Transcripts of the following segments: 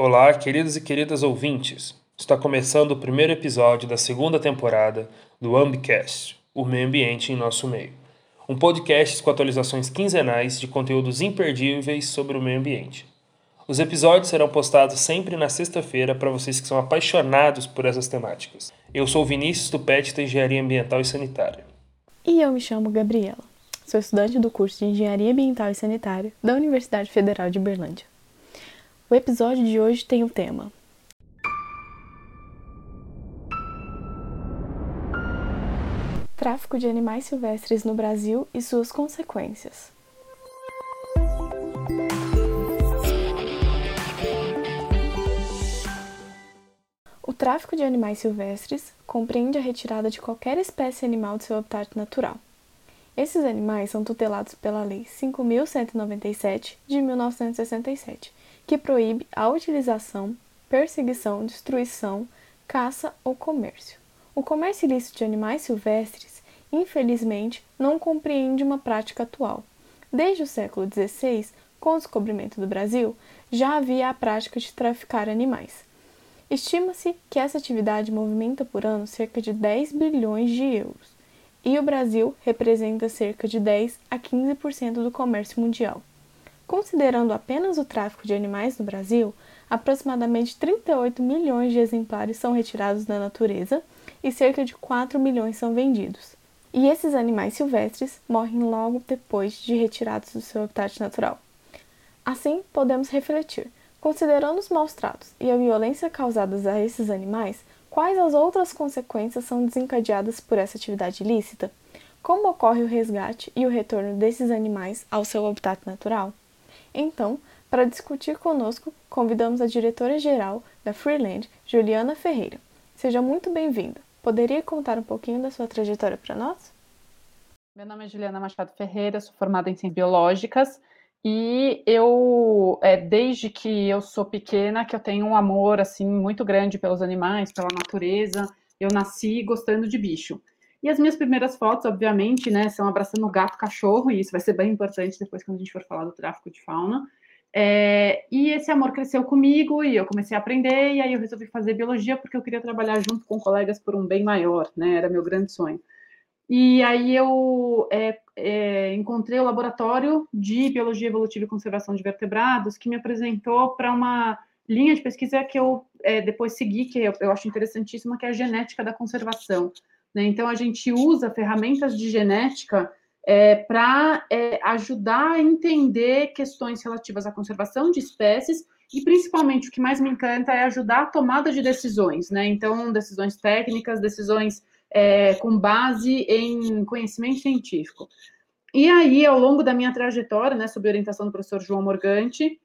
Olá, queridos e queridas ouvintes. Está começando o primeiro episódio da segunda temporada do Ambicast, o meio ambiente em nosso meio. Um podcast com atualizações quinzenais de conteúdos imperdíveis sobre o meio ambiente. Os episódios serão postados sempre na sexta-feira para vocês que são apaixonados por essas temáticas. Eu sou Vinícius Tupete da Engenharia Ambiental e Sanitária. E eu me chamo Gabriela. Sou estudante do curso de Engenharia Ambiental e Sanitária da Universidade Federal de Berlândia. O episódio de hoje tem o tema Tráfico de animais silvestres no Brasil e suas consequências. O tráfico de animais silvestres compreende a retirada de qualquer espécie animal de seu habitat natural. Esses animais são tutelados pela Lei 5.197 de 1967 que proíbe a utilização, perseguição, destruição, caça ou comércio. O comércio ilícito de animais silvestres, infelizmente, não compreende uma prática atual. Desde o século XVI, com o descobrimento do Brasil, já havia a prática de traficar animais. Estima-se que essa atividade movimenta por ano cerca de 10 bilhões de euros, e o Brasil representa cerca de 10 a 15% do comércio mundial. Considerando apenas o tráfico de animais no Brasil, aproximadamente 38 milhões de exemplares são retirados da natureza e cerca de 4 milhões são vendidos. E esses animais silvestres morrem logo depois de retirados do seu habitat natural. Assim, podemos refletir, considerando os maus tratos e a violência causadas a esses animais, quais as outras consequências são desencadeadas por essa atividade ilícita? Como ocorre o resgate e o retorno desses animais ao seu habitat natural? Então, para discutir conosco, convidamos a diretora-geral da Freeland, Juliana Ferreira. Seja muito bem-vinda. Poderia contar um pouquinho da sua trajetória para nós? Meu nome é Juliana Machado Ferreira, sou formada em Ciências Biológicas e eu, é, desde que eu sou pequena, que eu tenho um amor assim muito grande pelos animais, pela natureza. Eu nasci gostando de bicho. E as minhas primeiras fotos, obviamente, né, são abraçando gato, cachorro, e isso vai ser bem importante depois quando a gente for falar do tráfico de fauna. É, e esse amor cresceu comigo e eu comecei a aprender, e aí eu resolvi fazer biologia porque eu queria trabalhar junto com colegas por um bem maior, né? Era meu grande sonho. E aí eu é, é, encontrei o laboratório de biologia evolutiva e conservação de vertebrados que me apresentou para uma linha de pesquisa que eu é, depois segui, que eu, eu acho interessantíssima, que é a genética da conservação. Né? Então, a gente usa ferramentas de genética é, para é, ajudar a entender questões relativas à conservação de espécies e, principalmente, o que mais me encanta é ajudar a tomada de decisões. Né? Então, decisões técnicas, decisões é, com base em conhecimento científico. E aí, ao longo da minha trajetória, né, sob orientação do professor João Morgante,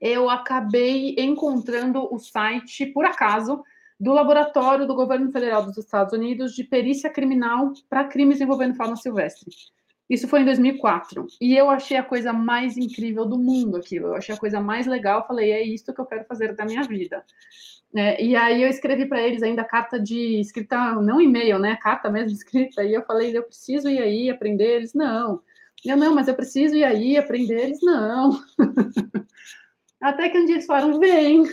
eu acabei encontrando o site, por acaso, do Laboratório do Governo Federal dos Estados Unidos de Perícia Criminal para Crimes envolvendo fauna silvestre. Isso foi em 2004. E eu achei a coisa mais incrível do mundo aquilo. Eu achei a coisa mais legal. Falei, é isso que eu quero fazer da minha vida. É, e aí eu escrevi para eles ainda carta de escrita, não e-mail, né? Carta mesmo escrita. E eu falei, eu preciso ir aí aprender. Eles, não. Eu, não, mas eu preciso ir aí aprender. Eles, não. Até que um dia eles falaram, vem.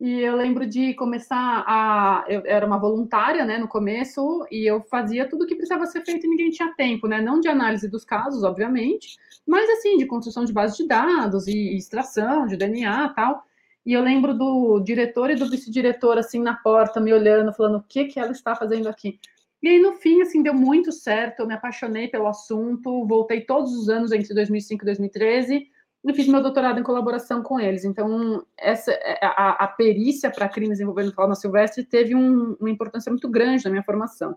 E eu lembro de começar a. Eu era uma voluntária, né, no começo, e eu fazia tudo o que precisava ser feito e ninguém tinha tempo, né? Não de análise dos casos, obviamente, mas assim, de construção de base de dados e extração de DNA tal. E eu lembro do diretor e do vice-diretor, assim, na porta, me olhando, falando: o que, que ela está fazendo aqui? E aí, no fim, assim, deu muito certo, eu me apaixonei pelo assunto, voltei todos os anos entre 2005 e 2013 e fiz meu doutorado em colaboração com eles. Então, essa a, a perícia para crimes envolvendo fauna silvestre teve um, uma importância muito grande na minha formação.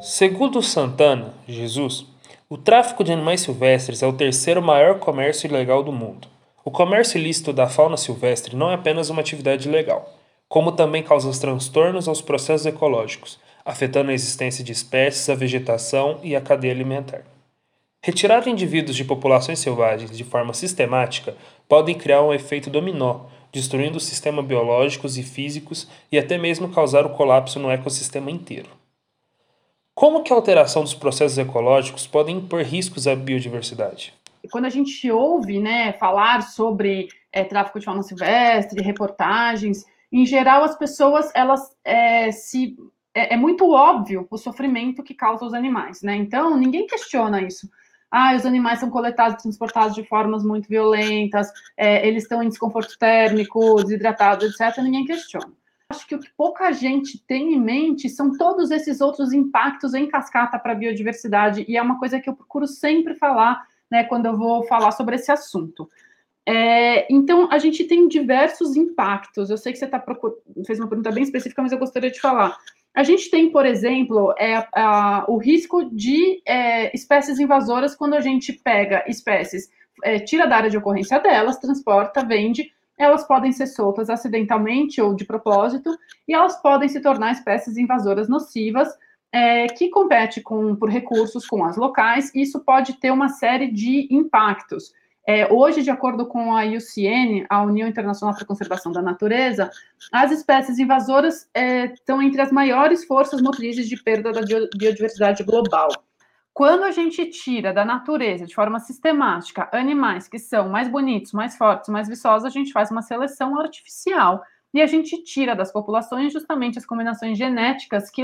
Segundo Santana, Jesus, o tráfico de animais silvestres é o terceiro maior comércio ilegal do mundo. O comércio ilícito da fauna silvestre não é apenas uma atividade ilegal, como também causa transtornos aos processos ecológicos, afetando a existência de espécies, a vegetação e a cadeia alimentar. Retirar indivíduos de populações selvagens de forma sistemática podem criar um efeito dominó, destruindo sistemas biológicos e físicos e até mesmo causar o colapso no ecossistema inteiro. Como que a alteração dos processos ecológicos podem impor riscos à biodiversidade? quando a gente ouve né, falar sobre é, tráfico de fauna silvestre, reportagens, em geral as pessoas elas é, se é, é, muito óbvio o sofrimento que causa os animais, né? Então ninguém questiona isso. Ah, os animais são coletados e transportados de formas muito violentas, é, eles estão em desconforto térmico, desidratados, etc. Ninguém questiona. Acho que o que pouca gente tem em mente são todos esses outros impactos em cascata para a biodiversidade, e é uma coisa que eu procuro sempre falar né, quando eu vou falar sobre esse assunto. É, então, a gente tem diversos impactos. Eu sei que você tá procur... fez uma pergunta bem específica, mas eu gostaria de falar. A gente tem, por exemplo, é, a, o risco de é, espécies invasoras quando a gente pega espécies, é, tira da área de ocorrência delas, transporta, vende, elas podem ser soltas acidentalmente ou de propósito, e elas podem se tornar espécies invasoras nocivas, é, que compete com, por recursos com as locais, e isso pode ter uma série de impactos. É, hoje, de acordo com a IUCN, a União Internacional para a Conservação da Natureza, as espécies invasoras é, estão entre as maiores forças motrizes de perda da biodiversidade global. Quando a gente tira da natureza, de forma sistemática, animais que são mais bonitos, mais fortes, mais viçosos, a gente faz uma seleção artificial e a gente tira das populações justamente as combinações genéticas que,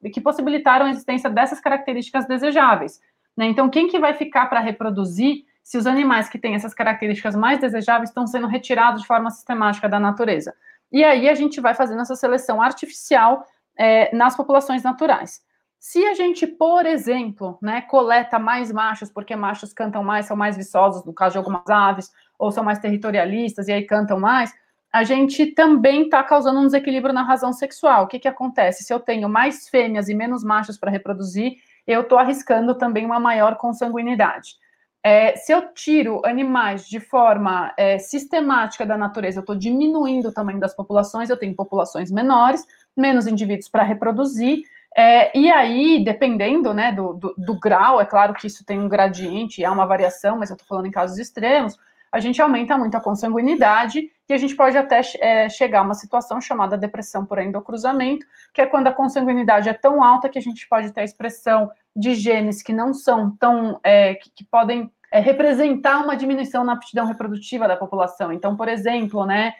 que, que possibilitaram a existência dessas características desejáveis. Né? Então, quem que vai ficar para reproduzir se os animais que têm essas características mais desejáveis estão sendo retirados de forma sistemática da natureza? E aí a gente vai fazendo essa seleção artificial é, nas populações naturais. Se a gente, por exemplo, né, coleta mais machos, porque machos cantam mais, são mais viçosos, no caso de algumas aves, ou são mais territorialistas e aí cantam mais, a gente também está causando um desequilíbrio na razão sexual. O que, que acontece? Se eu tenho mais fêmeas e menos machos para reproduzir, eu estou arriscando também uma maior consanguinidade. É, se eu tiro animais de forma é, sistemática da natureza, eu estou diminuindo o tamanho das populações, eu tenho populações menores, menos indivíduos para reproduzir, é, e aí, dependendo né, do, do, do, grau, é claro que isso tem um gradiente, há uma variação, mas eu estou falando em casos extremos, a gente aumenta muito a consanguinidade e a gente pode até é, chegar a uma situação chamada depressão por endocruzamento, que é quando a consanguinidade é tão alta que a gente pode ter a expressão de genes que não são tão. É, que, que, podem é, representar uma diminuição na aptidão reprodutiva da população. Então, por exemplo, né,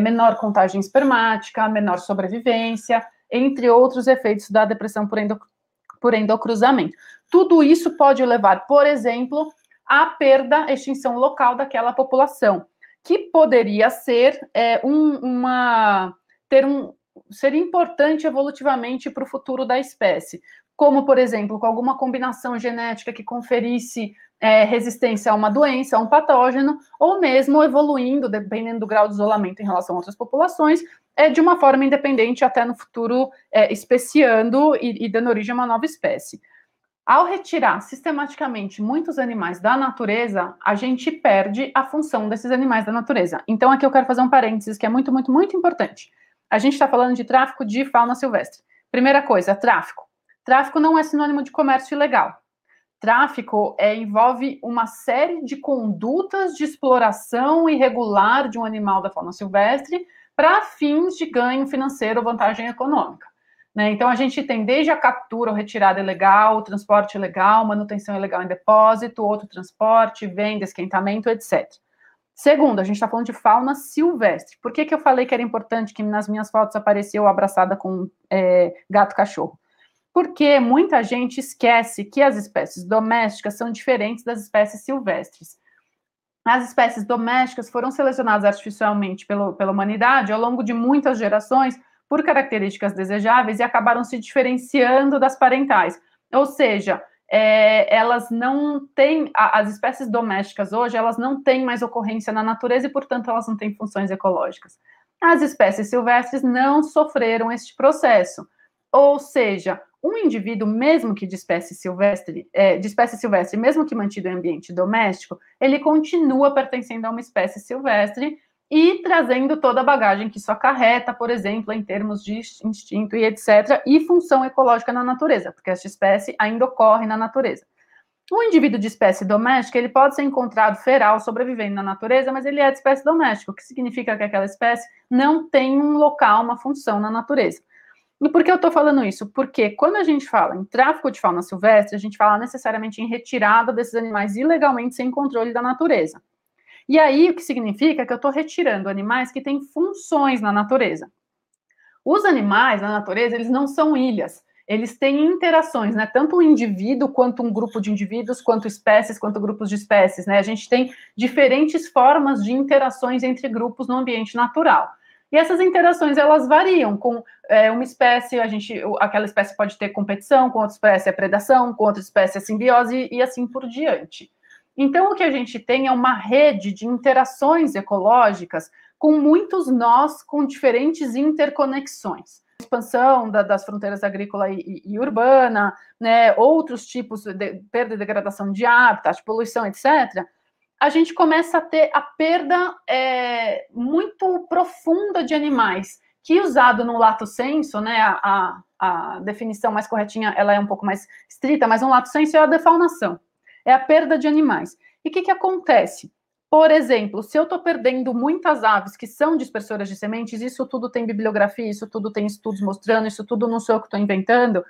menor contagem espermática, menor sobrevivência, entre outros efeitos da depressão por, endo, por endocruzamento. Tudo isso pode levar, por exemplo, à perda, extinção local daquela população, que poderia ser é, um, uma ter um ser importante evolutivamente para o futuro da espécie, como por exemplo com alguma combinação genética que conferisse é, resistência a uma doença, a um patógeno, ou mesmo evoluindo, dependendo do grau de isolamento em relação a outras populações, é, de uma forma independente, até no futuro é, especiando e, e dando origem a uma nova espécie. Ao retirar sistematicamente muitos animais da natureza, a gente perde a função desses animais da natureza. Então, aqui eu quero fazer um parênteses que é muito, muito, muito importante. A gente está falando de tráfico de fauna silvestre. Primeira coisa, tráfico. Tráfico não é sinônimo de comércio ilegal tráfico é, envolve uma série de condutas de exploração irregular de um animal da fauna silvestre para fins de ganho financeiro ou vantagem econômica. Né? Então, a gente tem desde a captura ou retirada ilegal, transporte ilegal, manutenção ilegal em depósito, outro transporte, venda, esquentamento, etc. Segundo, a gente está falando de fauna silvestre. Por que, que eu falei que era importante que nas minhas fotos apareceu abraçada com é, gato-cachorro? porque muita gente esquece que as espécies domésticas são diferentes das espécies silvestres. As espécies domésticas foram selecionadas artificialmente pelo, pela humanidade ao longo de muitas gerações por características desejáveis e acabaram se diferenciando das parentais. Ou seja, é, elas não têm, as espécies domésticas hoje, elas não têm mais ocorrência na natureza e, portanto, elas não têm funções ecológicas. As espécies silvestres não sofreram este processo. Ou seja, um indivíduo, mesmo que de espécie silvestre, é, de espécie silvestre, mesmo que mantido em ambiente doméstico, ele continua pertencendo a uma espécie silvestre e trazendo toda a bagagem que isso acarreta, por exemplo, em termos de instinto e etc., e função ecológica na natureza, porque esta espécie ainda ocorre na natureza. Um indivíduo de espécie doméstica, ele pode ser encontrado feral, sobrevivendo na natureza, mas ele é de espécie doméstica, o que significa que aquela espécie não tem um local, uma função na natureza. E por que eu estou falando isso? Porque quando a gente fala em tráfico de fauna silvestre, a gente fala necessariamente em retirada desses animais ilegalmente sem controle da natureza. E aí, o que significa que eu estou retirando animais que têm funções na natureza. Os animais na natureza, eles não são ilhas, eles têm interações, né? Tanto o indivíduo, quanto um grupo de indivíduos, quanto espécies, quanto grupos de espécies, né? A gente tem diferentes formas de interações entre grupos no ambiente natural. E essas interações elas variam com é, uma espécie, a gente, aquela espécie pode ter competição, com outra espécie é predação, com outra espécie é simbiose e assim por diante. Então, o que a gente tem é uma rede de interações ecológicas com muitos nós, com diferentes interconexões. Expansão da, das fronteiras agrícola e, e, urbana, né, outros tipos de perda e degradação de hábitat, poluição, etc. A gente começa a ter a perda é, muito profunda de animais, que usado no lato senso, né, a, a, a definição mais corretinha, ela é um pouco mais estrita, mas no lato senso é a defaunação é a perda de animais. E o que, que acontece? Por exemplo, se eu estou perdendo muitas aves que são dispersoras de sementes, isso tudo tem bibliografia, isso tudo tem estudos mostrando, isso tudo não sou eu que estou inventando.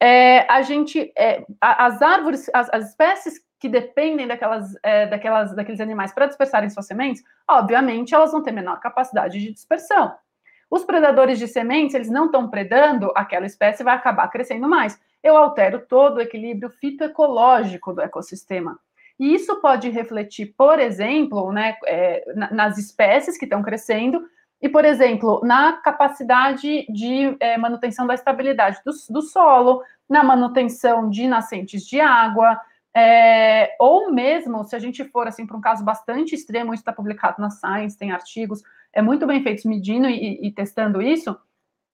É, a gente, é, as árvores, as, as, espécies que dependem daquelas, é, daquelas, daqueles animais para dispersarem suas sementes, obviamente elas vão ter menor capacidade de dispersão. Os predadores de sementes, eles não estão predando, aquela espécie vai acabar crescendo mais eu altero todo o equilíbrio fitoecológico do ecossistema. E isso pode refletir, por exemplo, né, é, nas espécies que estão crescendo e, por exemplo, na capacidade de é, manutenção da estabilidade do, do, solo, na manutenção de nascentes de água, é, ou mesmo, se a gente for assim para um caso bastante extremo, isso está publicado na Science, tem artigos, é muito bem feitos medindo e, e testando isso,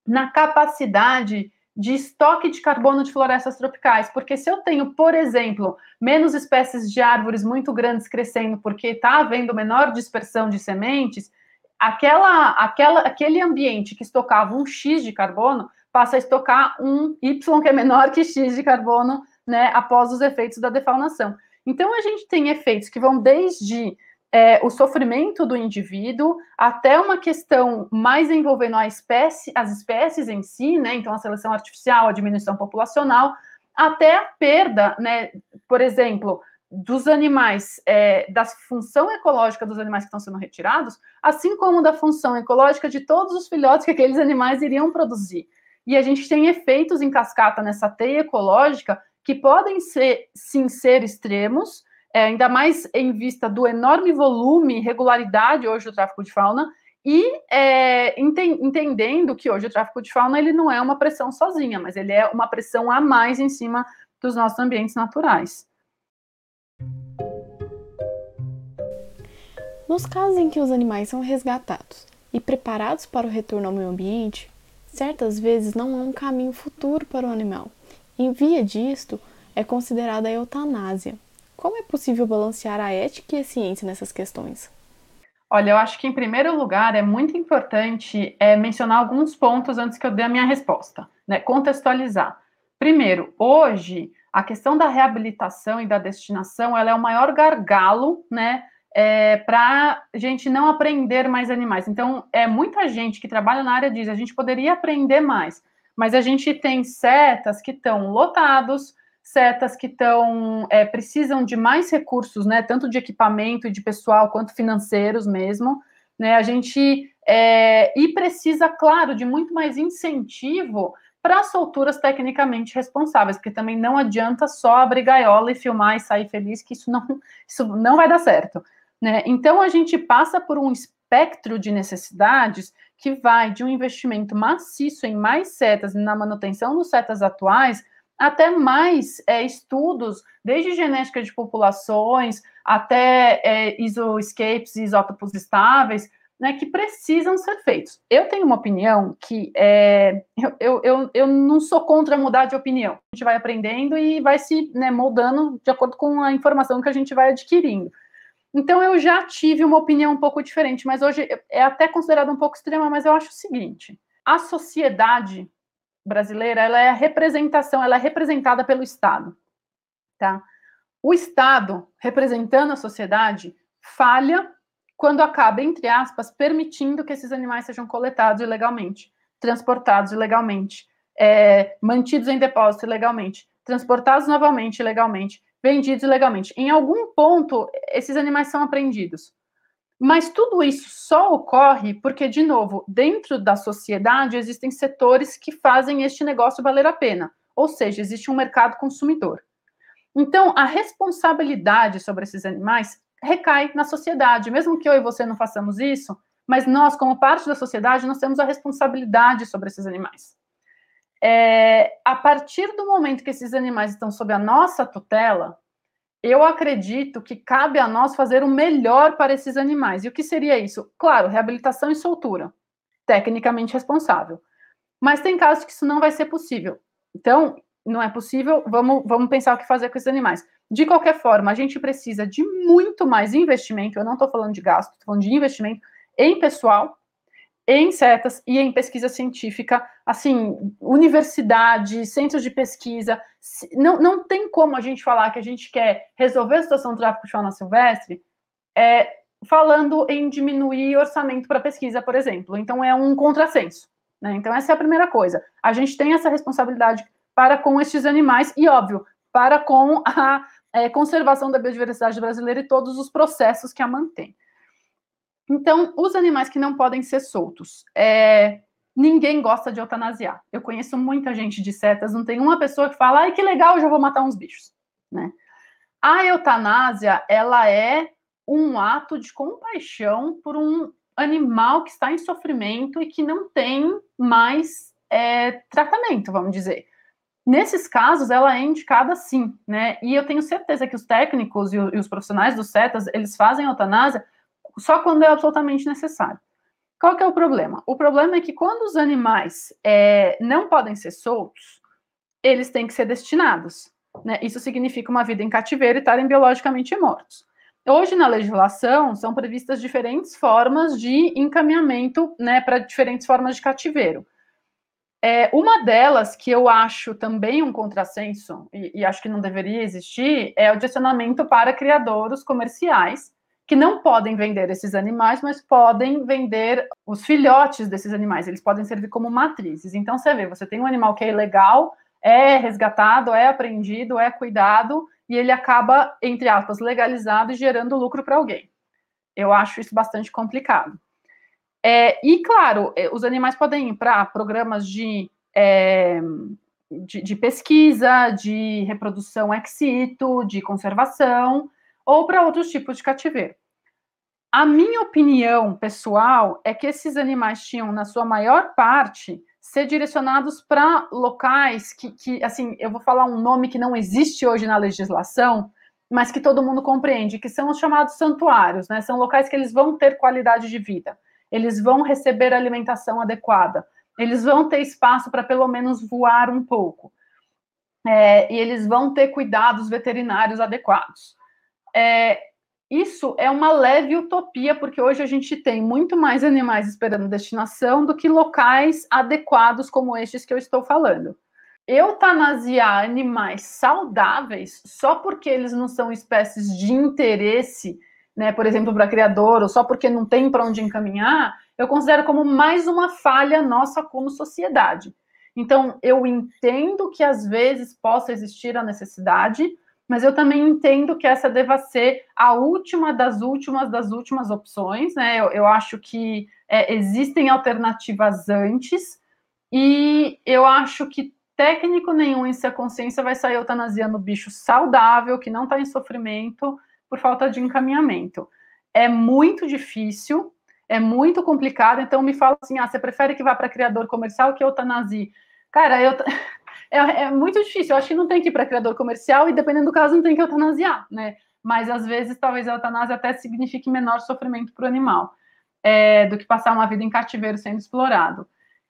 na capacidade de estoque de carbono de florestas tropicais, porque se eu tenho, por exemplo, menos espécies de árvores muito grandes crescendo, porque está havendo menor dispersão de sementes, aquela, aquela, aquele ambiente que estocava um X de carbono passa a estocar um Y que é menor que X de carbono, né, após os efeitos da defaunação. Então a gente tem efeitos que vão desde é, o sofrimento do indivíduo, até uma questão mais envolvendo a espécie, as espécies em si, né? Então, a seleção artificial, a diminuição populacional, até a perda, né? Por exemplo, dos animais, é, da função ecológica dos animais que estão sendo retirados, assim como da função ecológica de todos os filhotes que aqueles animais iriam produzir. E a gente tem efeitos em cascata nessa teia ecológica que podem ser, sim, ser extremos, é, ainda mais em vista do enorme volume e regularidade hoje do tráfico de fauna, e é, enten entendendo que hoje o tráfico de fauna ele não é uma pressão sozinha, mas ele é uma pressão a mais em cima dos nossos ambientes naturais. Nos casos em que os animais são resgatados e preparados para o retorno ao meio ambiente, certas vezes não há um caminho futuro para o animal. Em via disto, é considerada a eutanásia, como é possível balancear a ética e a ciência nessas questões? Olha, eu acho que em primeiro lugar é muito importante é, mencionar alguns pontos antes que eu dê a minha resposta, né? Contextualizar. Primeiro, hoje a questão da reabilitação e da destinação ela é o maior gargalo, né? É, para gente não aprender mais animais. Então, é muita gente que trabalha na área diz a gente poderia aprender mais, mas a gente tem setas que estão lotados, setas que estão é, precisam de mais recursos, né, tanto de equipamento e de pessoal quanto financeiros mesmo, né, a gente é, e precisa, claro, de muito mais incentivo para solturas tecnicamente responsáveis, porque também não adianta só abrir gaiola e filmar e sair feliz, que isso não, isso não vai dar certo. Né? Então a gente passa por um espectro de necessidades que vai de um investimento maciço em mais setas na manutenção dos setas atuais até mais é, estudos, desde genética de populações até é, isoescapes isótopos estáveis, né, que precisam ser feitos. Eu tenho uma opinião que é, eu, eu, eu não sou contra mudar de opinião. A gente vai aprendendo e vai se né, moldando de acordo com a informação que a gente vai adquirindo. Então eu já tive uma opinião um pouco diferente, mas hoje é até considerada um pouco extrema, mas eu acho o seguinte: a sociedade brasileira, ela é a representação, ela é representada pelo Estado, tá? O Estado, representando a sociedade, falha quando acaba, entre aspas, permitindo que esses animais sejam coletados ilegalmente, transportados ilegalmente, é, mantidos em depósito ilegalmente, transportados novamente ilegalmente, vendidos ilegalmente. Em algum ponto, esses animais são apreendidos. Mas tudo isso só ocorre porque, de novo, dentro da sociedade existem setores que fazem este negócio valer a pena. Ou seja, existe um mercado consumidor. Então, a responsabilidade sobre esses animais recai na sociedade. Mesmo que eu e você não façamos isso, mas nós, como parte da sociedade, nós temos a responsabilidade sobre esses animais. É, a partir do momento que esses animais estão sob a nossa tutela, eu acredito que cabe a nós fazer o melhor para esses animais. E o que seria isso? Claro, reabilitação e soltura, tecnicamente responsável. Mas tem casos que isso não vai ser possível. Então, não é possível, vamos, vamos pensar o que fazer com esses animais. De qualquer forma, a gente precisa de muito mais investimento, eu não estou falando de gasto, estou falando de investimento em pessoal, em setas e em pesquisa científica, assim, universidade, centros de pesquisa. Não, não tem como a gente falar que a gente quer resolver a situação do tráfico de fauna silvestre é, falando em diminuir orçamento para pesquisa, por exemplo. Então, é um contrassenso. Né? Então, essa é a primeira coisa. A gente tem essa responsabilidade para com estes animais e, óbvio, para com a é, conservação da biodiversidade brasileira e todos os processos que a mantêm. Então, os animais que não podem ser soltos. É, ninguém gosta de eutanasiar. Eu conheço muita gente de setas, não tem uma pessoa que fala, ai, que legal, eu já vou matar uns bichos. Né? A eutanásia, ela é um ato de compaixão por um animal que está em sofrimento e que não tem mais é, tratamento, vamos dizer. Nesses casos, ela é indicada sim, né? E eu tenho certeza que os técnicos e, os profissionais dos setas, eles fazem eutanásia só quando é absolutamente necessário. Qual que é o problema? O problema é que quando os animais é, não podem ser soltos, eles têm que ser destinados. Né? Isso significa uma vida em cativeiro e estarem biologicamente mortos. Hoje, na legislação, são previstas diferentes formas de encaminhamento né, para diferentes formas de cativeiro. É, uma delas, que eu acho também um contrassenso, e, e acho que não deveria existir, é o direcionamento para criadouros comerciais, que não podem vender esses animais, mas podem vender os filhotes desses animais. Eles podem servir como matrizes. Então, você vê, você tem um animal que é ilegal, é resgatado, é apreendido, é cuidado, e ele acaba, entre aspas, legalizado e gerando lucro para alguém. Eu acho isso bastante complicado. É, e, claro, é, os animais podem ir para programas de, é, de, de, pesquisa, de reprodução ex situ, de conservação, ou para outros tipos de cativeiro. A minha opinião pessoal é que esses animais tinham, na sua maior parte, ser direcionados para locais que, que, assim, eu vou falar um nome que não existe hoje na legislação, mas que todo mundo compreende, que são os chamados santuários, né? São locais que eles vão ter qualidade de vida, eles vão receber alimentação adequada, eles vão ter espaço para pelo menos voar um pouco, é, e eles vão ter cuidados veterinários adequados. É, isso é uma leve utopia, porque hoje a gente tem muito mais animais esperando destinação do que locais adequados como estes que eu estou falando. Eutanasiar animais saudáveis só porque eles não são espécies de interesse, né, por exemplo, para criador, ou só porque não tem para onde encaminhar, eu considero como mais uma falha nossa como sociedade. Então, eu entendo que às vezes possa existir a necessidade, mas eu também entendo que essa deva ser a última das últimas das últimas opções, né? Eu, eu acho que é, existem alternativas antes, e eu acho que técnico nenhum em sua consciência vai sair eutanasiando bicho saudável, que não está em sofrimento, por falta de encaminhamento. É muito difícil, é muito complicado, então me fala assim: ah, você prefere que vá para criador comercial que eutanasie? Cara, eu é, é muito difícil. Eu acho que não tem que ir para criador comercial e, dependendo do caso, não tem que eutanasiar, né? Mas às vezes, talvez a eutanásia até signifique menor sofrimento para o animal é, do que passar uma vida em cativeiro sendo explorado.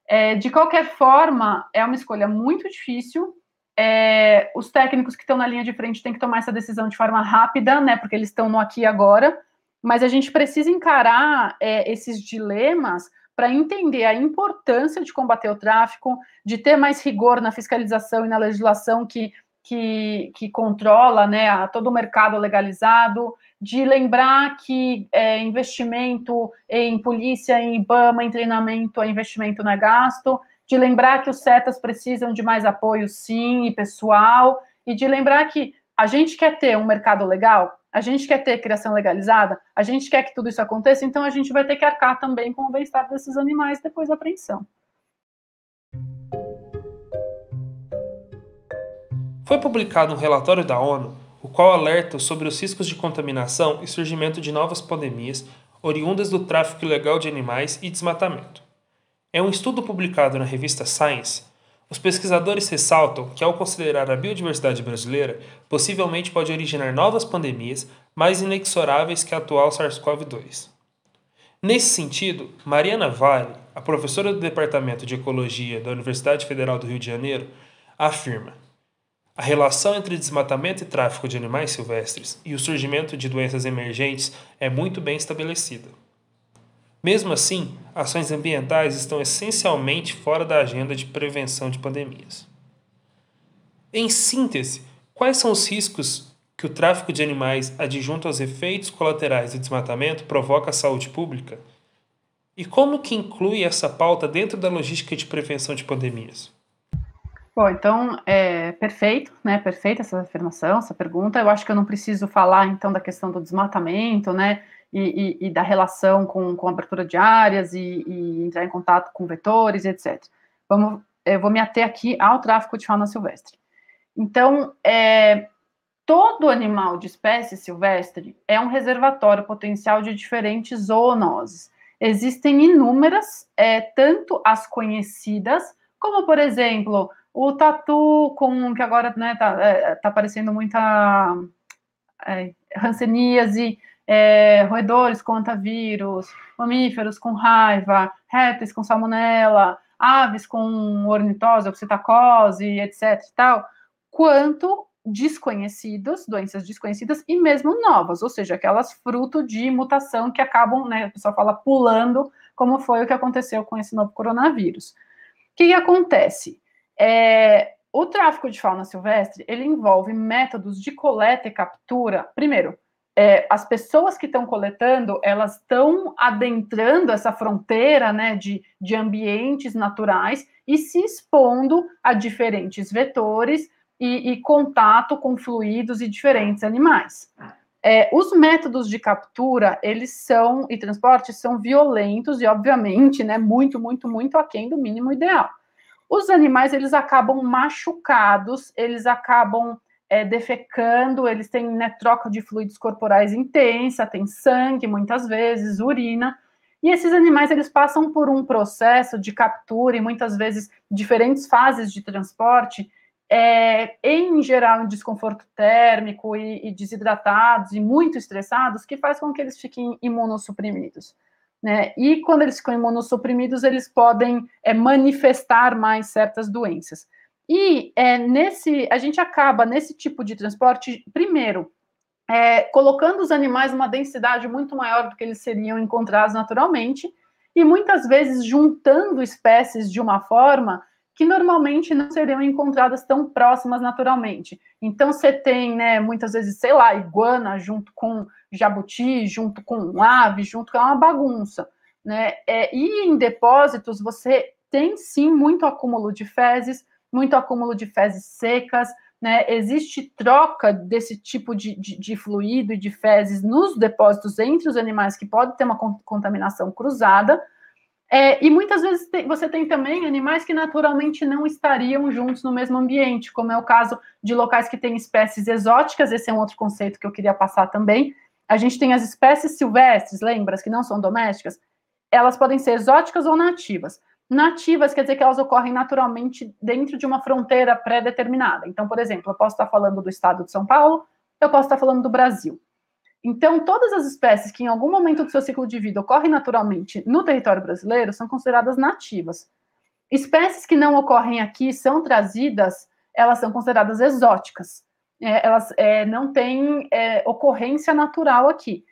É, de qualquer forma, é uma escolha muito difícil. É, os técnicos que estão na linha de frente têm que tomar essa decisão de forma rápida, né? Porque eles estão no aqui e agora. Mas a gente precisa encarar é, esses dilemas para entender a importância de combater o tráfico, de ter mais rigor na fiscalização e na legislação que, que, que controla né, a, todo o mercado legalizado, de lembrar que é, investimento em polícia, em IBAMA, em treinamento, é investimento não é gasto, de lembrar que os CETAs precisam de mais apoio, sim, e pessoal, e de lembrar que a gente quer ter um mercado legal, a gente quer ter criação legalizada, a gente quer que tudo isso aconteça, então a gente vai ter que arcar também com o bem-estar desses animais depois da apreensão. Foi publicado um relatório da ONU, o qual alerta sobre os riscos de contaminação e surgimento de novas pandemias oriundas do tráfico ilegal de animais e desmatamento. É um estudo publicado na revista Science. Os pesquisadores ressaltam que, ao considerar a biodiversidade brasileira, possivelmente pode originar novas pandemias mais inexoráveis que a atual SARS-CoV-2. Nesse sentido, Mariana Vale, a professora do Departamento de Ecologia da Universidade Federal do Rio de Janeiro, afirma: a relação entre desmatamento e tráfico de animais silvestres e o surgimento de doenças emergentes é muito bem estabelecida. Mesmo assim, ações ambientais estão essencialmente fora da agenda de prevenção de pandemias. Em síntese, quais são os riscos que o tráfico de animais adjunto aos efeitos colaterais do desmatamento provoca à saúde pública? E como que inclui essa pauta dentro da logística de prevenção de pandemias? Bom, então, é perfeito, né? Perfeita essa afirmação, essa pergunta. Eu acho que eu não preciso falar, então, da questão do desmatamento, né? E, e, e da relação com, com abertura de áreas e, e, entrar em contato com vetores, etc. Vamos, eu vou me ater aqui ao tráfico de fauna silvestre. Então, é, todo animal de espécie silvestre é um reservatório potencial de diferentes zoonoses. Existem inúmeras, é, tanto as conhecidas, como, por exemplo, o tatu com que agora né, tá, é, tá aparecendo muita é, hanseníase, é, roedores com antavírus, mamíferos com raiva, répteis com salmonela, aves com ornitose, oxitacose, etc. tal, quanto desconhecidos, doenças desconhecidas e mesmo novas, ou seja, aquelas fruto de mutação que acabam, né, o pessoal fala pulando, como foi o que aconteceu com esse novo coronavírus. O que, que acontece? É, o tráfico de fauna silvestre ele envolve métodos de coleta e captura. Primeiro, é, as pessoas que estão coletando elas estão adentrando essa fronteira né, de, de ambientes naturais e se expondo a diferentes vetores e, e contato com fluidos e diferentes animais. É, os métodos de captura, eles são, e transporte, são violentos e, obviamente, né, muito, muito, muito aquém do mínimo ideal. Os animais, eles acabam machucados, eles acabam é, defecando, eles têm né, troca de fluidos corporais intensa, tem sangue muitas vezes, urina. E esses animais eles passam por um processo de captura e muitas vezes diferentes fases de transporte, é, em geral em desconforto térmico e, e, desidratados e muito estressados, que faz com que eles fiquem imunossuprimidos. Né? E quando eles ficam imunossuprimidos, eles podem é, manifestar mais certas doenças. E é, nesse, a gente acaba nesse tipo de transporte, primeiro, é, colocando os animais numa densidade muito maior do que eles seriam encontrados naturalmente, e muitas vezes juntando espécies de uma forma que normalmente não seriam encontradas tão próximas naturalmente. Então você tem, né, muitas vezes, sei lá, iguana junto com jabuti, junto com ave, junto com é uma bagunça, né? É, e em depósitos você tem sim muito acúmulo de fezes, muito acúmulo de fezes secas, né? Existe troca desse tipo de, de, de fluido e de fezes nos depósitos entre os animais que pode ter uma contaminação cruzada. É, e muitas vezes tem, você tem também animais que naturalmente não estariam juntos no mesmo ambiente, como é o caso de locais que têm espécies exóticas, esse é um outro conceito que eu queria passar também, a gente tem as espécies silvestres, lembra, que não são domésticas, elas podem ser exóticas ou nativas. Nativas quer dizer que elas ocorrem naturalmente dentro de uma fronteira pré-determinada. Então, por exemplo, eu posso estar falando do estado de São Paulo, eu posso estar falando do Brasil. Então, todas as espécies que em algum momento do seu ciclo de vida ocorrem naturalmente no território brasileiro são consideradas nativas. Espécies que não ocorrem aqui são trazidas, elas são consideradas exóticas é, elas é, não têm é, ocorrência natural aqui.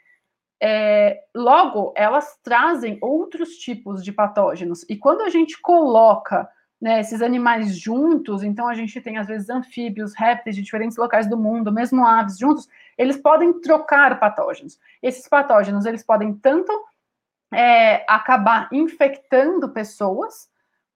É, logo, elas trazem outros tipos de patógenos. E quando a gente coloca né, esses animais juntos, então a gente tem às vezes anfíbios, répteis de diferentes locais do mundo, mesmo aves juntos, eles podem trocar patógenos. Esses patógenos eles podem tanto é, acabar infectando pessoas,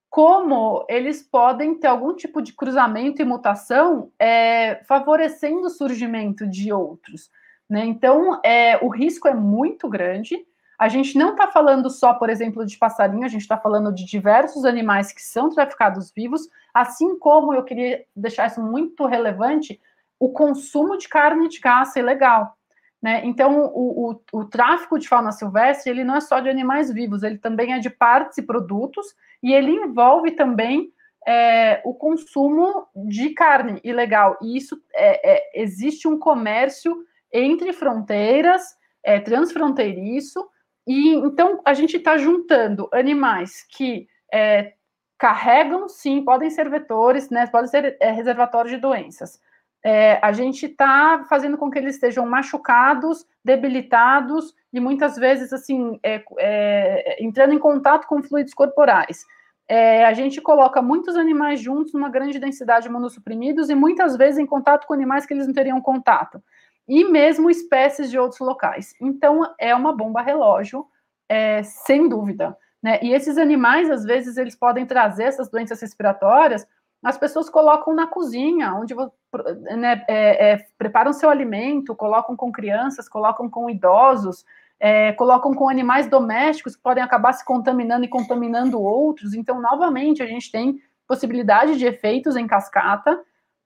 como eles podem ter algum tipo de cruzamento e mutação, é, favorecendo o surgimento de outros. Né? Então, é, o risco é muito grande. A gente não está falando só, por exemplo, de passarinho, a gente está falando de diversos animais que são traficados vivos, assim como eu queria deixar isso muito relevante, o consumo de carne de caça ilegal. Né? Então, o, o, o, tráfico de fauna silvestre ele não é só de animais vivos, ele também é de partes e produtos, e ele envolve também é, o consumo de carne ilegal. E isso é, é, existe um comércio entre fronteiras, é, transfronteiriço, e então a gente está juntando animais que é, carregam, sim, podem ser vetores, né, podem ser é, reservatórios de doenças. É, a gente está fazendo com que eles estejam machucados, debilitados e muitas vezes assim é, é, entrando em contato com fluidos corporais. É, a gente coloca muitos animais juntos numa grande densidade de imunossuprimidos e muitas vezes em contato com animais que eles não teriam contato e mesmo espécies de outros locais. Então, é uma bomba relógio, é, sem dúvida. Né? E esses animais, às vezes, eles podem trazer essas doenças respiratórias. As pessoas colocam na cozinha, onde né, é, é, preparam seu alimento, colocam com crianças, colocam com idosos, é, colocam com animais domésticos que podem acabar se contaminando e contaminando outros. Então, novamente, a gente tem possibilidade de efeitos em cascata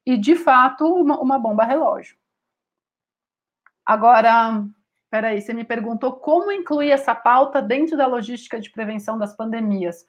e, de fato, uma, uma bomba relógio. Agora, peraí, você me perguntou como incluir essa pauta dentro da logística de prevenção das pandemias.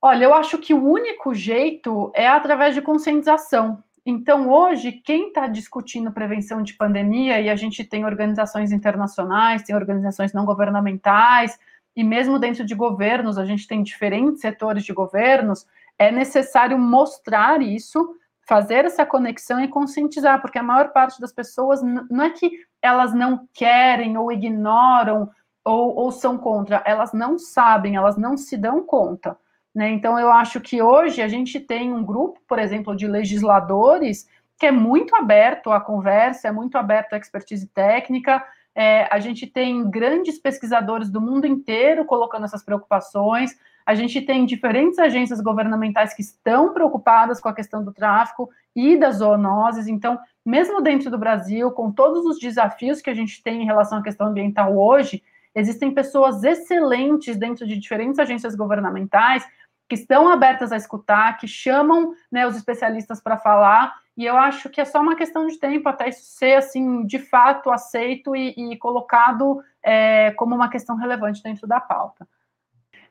Olha, eu acho que o único jeito é através de conscientização. Então, hoje, quem está discutindo prevenção de pandemia, e a gente tem organizações internacionais, tem organizações não governamentais, e mesmo dentro de governos, a gente tem diferentes setores de governos, é necessário mostrar isso fazer essa conexão e conscientizar, porque a maior parte das pessoas não é que elas não querem ou ignoram ou, ou são contra, elas não sabem, elas não se dão conta. Né? Então, eu acho que hoje a gente tem um grupo, por exemplo, de legisladores que é muito aberto à conversa, é muito aberto à expertise técnica. É, a gente tem grandes pesquisadores do mundo inteiro colocando essas preocupações. A gente tem diferentes agências governamentais que estão preocupadas com a questão do tráfico e das zoonoses. Então, mesmo dentro do Brasil, com todos os desafios que a gente tem em relação à questão ambiental hoje, existem pessoas excelentes dentro de diferentes agências governamentais que estão abertas a escutar, que chamam né, os especialistas para falar, e eu acho que é só uma questão de tempo até isso ser assim de fato aceito e, e colocado é, como uma questão relevante dentro da pauta.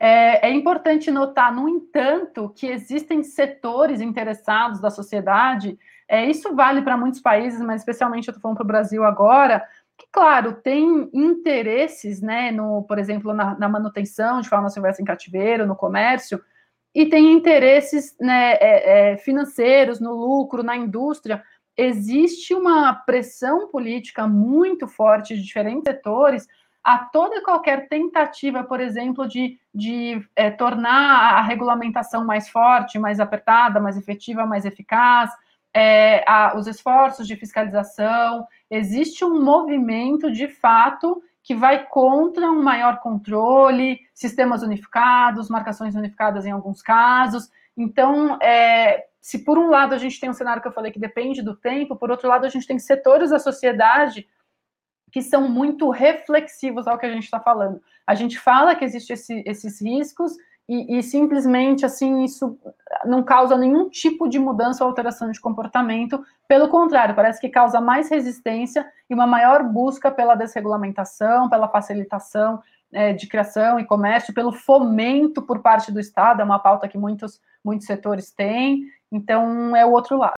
É, é, importante notar, no entanto, que existem setores interessados da sociedade, é, isso vale para muitos países, mas especialmente eu estou falando para o Brasil agora, que, claro, tem interesses, né, no, por exemplo, na, na manutenção de fauna silvestre em cativeiro, no comércio, e tem interesses né, é, é, financeiros, no lucro, na indústria. Existe uma pressão política muito forte de diferentes setores a toda e qualquer tentativa, por exemplo, de, de é, tornar a regulamentação mais forte, mais apertada, mais efetiva, mais eficaz, é, a, os esforços de fiscalização. Existe um movimento, de fato, que vai contra um maior controle, sistemas unificados, marcações unificadas em alguns casos. Então, é, se por um lado a gente tem um cenário que eu falei que depende do tempo, por outro lado a gente tem setores da sociedade que são muito reflexivos ao que a gente está falando. A gente fala que existem esse, esses riscos e, e, simplesmente assim isso não causa nenhum tipo de mudança ou alteração de comportamento. Pelo contrário, parece que causa mais resistência e uma maior busca pela desregulamentação, pela facilitação é, de criação e comércio, pelo fomento por parte do Estado. É uma pauta que muitos muitos setores têm. Então é o outro lado.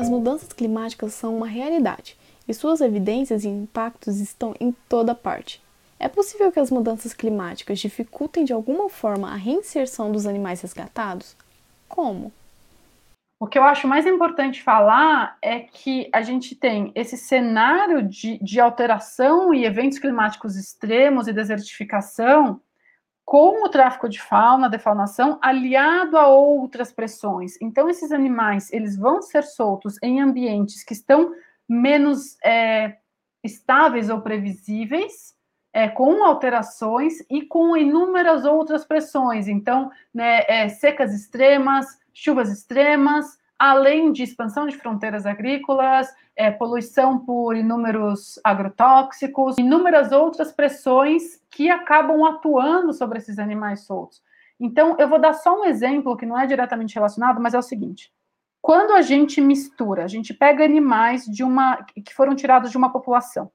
As mudanças climáticas são uma realidade e suas evidências e impactos estão em toda parte. É possível que as mudanças climáticas dificultem de alguma forma a reinserção dos animais resgatados? Como? O que eu acho mais importante falar é que a gente tem esse cenário de, de alteração e eventos climáticos extremos e desertificação com o tráfico de fauna, defaunação, aliado a outras pressões. Então, esses animais, eles vão ser soltos em ambientes que estão menos é, estáveis ou previsíveis, é, com alterações e com inúmeras outras pressões. Então, né, é, secas extremas, chuvas extremas, além de expansão de fronteiras agrícolas, é, poluição por inúmeros agrotóxicos, inúmeras outras pressões que acabam atuando sobre esses animais soltos. Então, eu vou dar só um exemplo que não é diretamente relacionado, mas é o seguinte: quando a gente mistura, a gente pega animais de uma que foram tirados de uma população,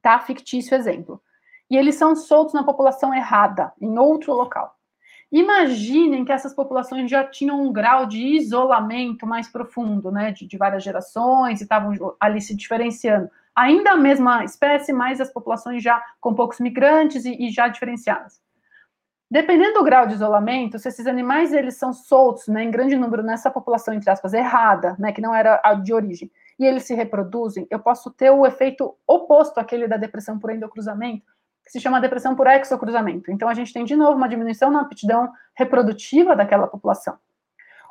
tá? Fictício exemplo. E eles são soltos na população errada, em outro local. Imaginem que essas populações já tinham um grau de isolamento mais profundo, né, de, de várias gerações, e estavam ali se diferenciando. Ainda a mesma espécie, mas as populações já com poucos migrantes e, e já diferenciadas. Dependendo do grau de isolamento, se esses animais eles são soltos, né, em grande número nessa população entre aspas errada, né, que não era a de origem, e eles se reproduzem, eu posso ter o efeito oposto àquele da depressão por endocruzamento, que se chama depressão por exocruzamento. Então, a gente tem, de novo, uma diminuição na aptidão reprodutiva daquela população.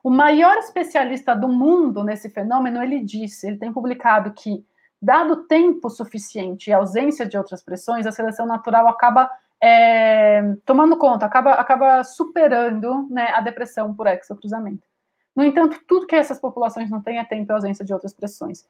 O maior especialista do mundo nesse fenômeno, ele disse, ele tem publicado que, dado tempo suficiente e ausência de outras pressões, a seleção natural acaba é, tomando conta, acaba, acaba superando né, a depressão por exocruzamento. No entanto, tudo que essas populações não têm é tempo e ausência de outras pressões.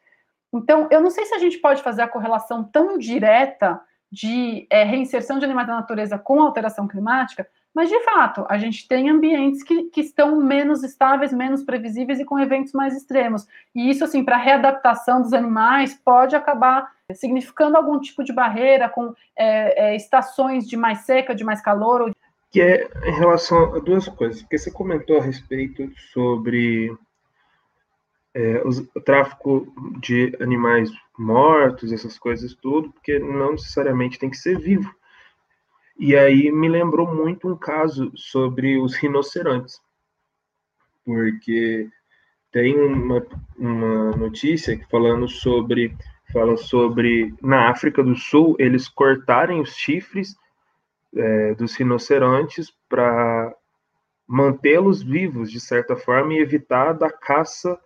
Então, eu não sei se a gente pode fazer a correlação tão direta de é, reinserção de animais da natureza com alteração climática, mas de fato, a gente tem ambientes que, que estão menos estáveis, menos previsíveis e com eventos mais extremos. E isso, assim, para a readaptação dos animais, pode acabar significando algum tipo de barreira com é, é, estações de mais seca, de mais calor. Ou... Que é em relação a duas coisas, porque você comentou a respeito sobre é, o tráfico de animais mortos, essas coisas tudo, porque não necessariamente tem que ser vivo. E aí me lembrou muito um caso sobre os rinocerontes, porque tem uma, uma notícia falando sobre fala sobre na África do Sul eles cortarem os chifres é, dos rinocerontes para mantê-los vivos de certa forma e evitar da caça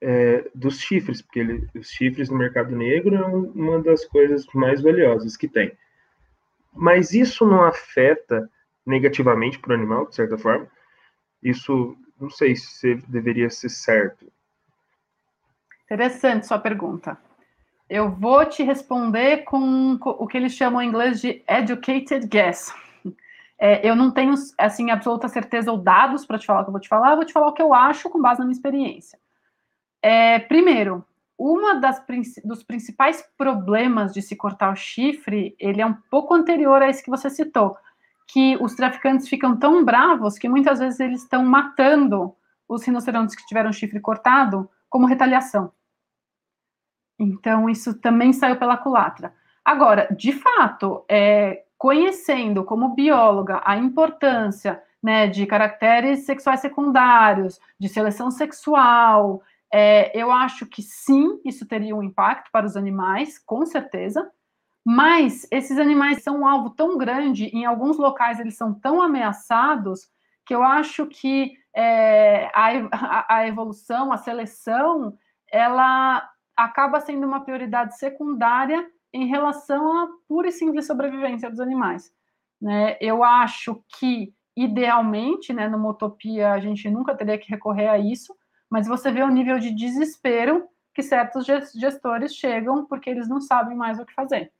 é, dos chifres, porque ele, os chifres no mercado negro é uma das coisas mais valiosas que tem. Mas isso não afeta negativamente para o animal, de certa forma? Isso, não sei se deveria ser certo. Interessante sua pergunta. Eu vou te responder com o que eles chamam em inglês de educated guess. É, eu não tenho, assim, absoluta certeza ou dados para te falar o que eu vou te falar, eu vou te falar o que eu acho com base na minha experiência. É, primeiro, uma das dos principais problemas de se cortar o chifre, ele é um pouco anterior a esse que você citou, que os traficantes ficam tão bravos que muitas vezes eles estão matando os rinocerontes que tiveram chifre cortado como retaliação. Então, isso também saiu pela culatra. Agora, de fato, é, conhecendo como bióloga a importância né, de caracteres sexuais secundários, de seleção sexual, é, eu acho que sim, isso teria um impacto para os animais, com certeza, mas esses animais são um alvo tão grande, em alguns locais eles são tão ameaçados, que eu acho que é, a, a evolução, a seleção, ela acaba sendo uma prioridade secundária em relação à pura e simples sobrevivência dos animais. Né? Eu acho que, idealmente, né, numa utopia, a gente nunca teria que recorrer a isso, mas você vê o nível de desespero que certos gestores chegam porque eles não sabem mais o que fazer.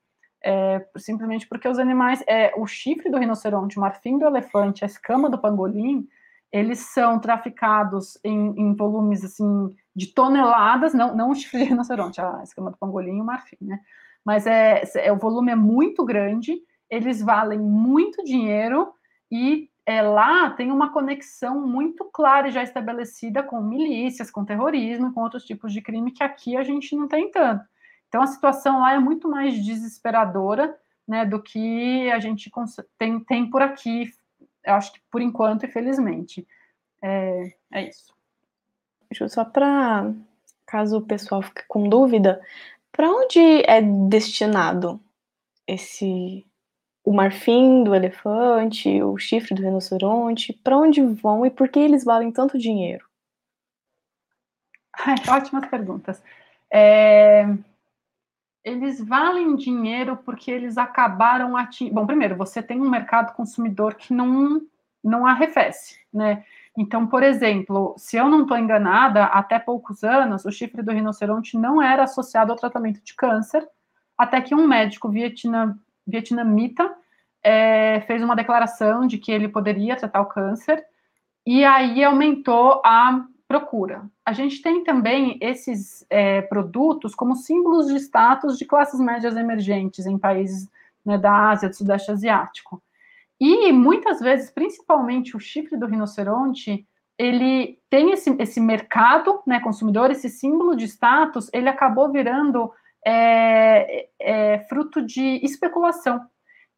É, simplesmente porque os animais, é, o chifre do rinoceronte, o marfim do elefante, a escama do pangolim, eles são traficados em, em volumes assim de toneladas, não, não o chifre de rinoceronte, a escama do pangolim e o marfim, né? Mas é, é, o volume é muito grande, eles valem muito dinheiro e é, lá tem uma conexão muito clara e já estabelecida com milícias, com terrorismo, com outros tipos de crime que aqui a gente não tem tanto. Então a situação lá é muito mais desesperadora né, do que a gente tem, tem por aqui, eu acho que por enquanto, infelizmente. É, é isso. Só para caso o pessoal fique com dúvida, para onde é destinado esse o marfim do elefante, o chifre do rinoceronte, para onde vão e por que eles valem tanto dinheiro? Ótimas perguntas. É... eles valem dinheiro porque eles acabaram atingindo. Bom, primeiro, você tem um mercado consumidor que não, não arrefece, né? Então, por exemplo, se eu não estou enganada, até poucos anos, o chifre do rinoceronte não era associado ao tratamento de câncer, até que um médico vietnam, vietnamita é, fez uma declaração de que ele poderia tratar o câncer, e aí aumentou a procura. A gente tem também esses é, produtos como símbolos de status de classes médias emergentes em países né, da Ásia, do Sudeste Asiático. E muitas vezes, principalmente o chifre do rinoceronte, ele tem esse, esse mercado né, consumidor, esse símbolo de status, ele acabou virando é, é, fruto de especulação.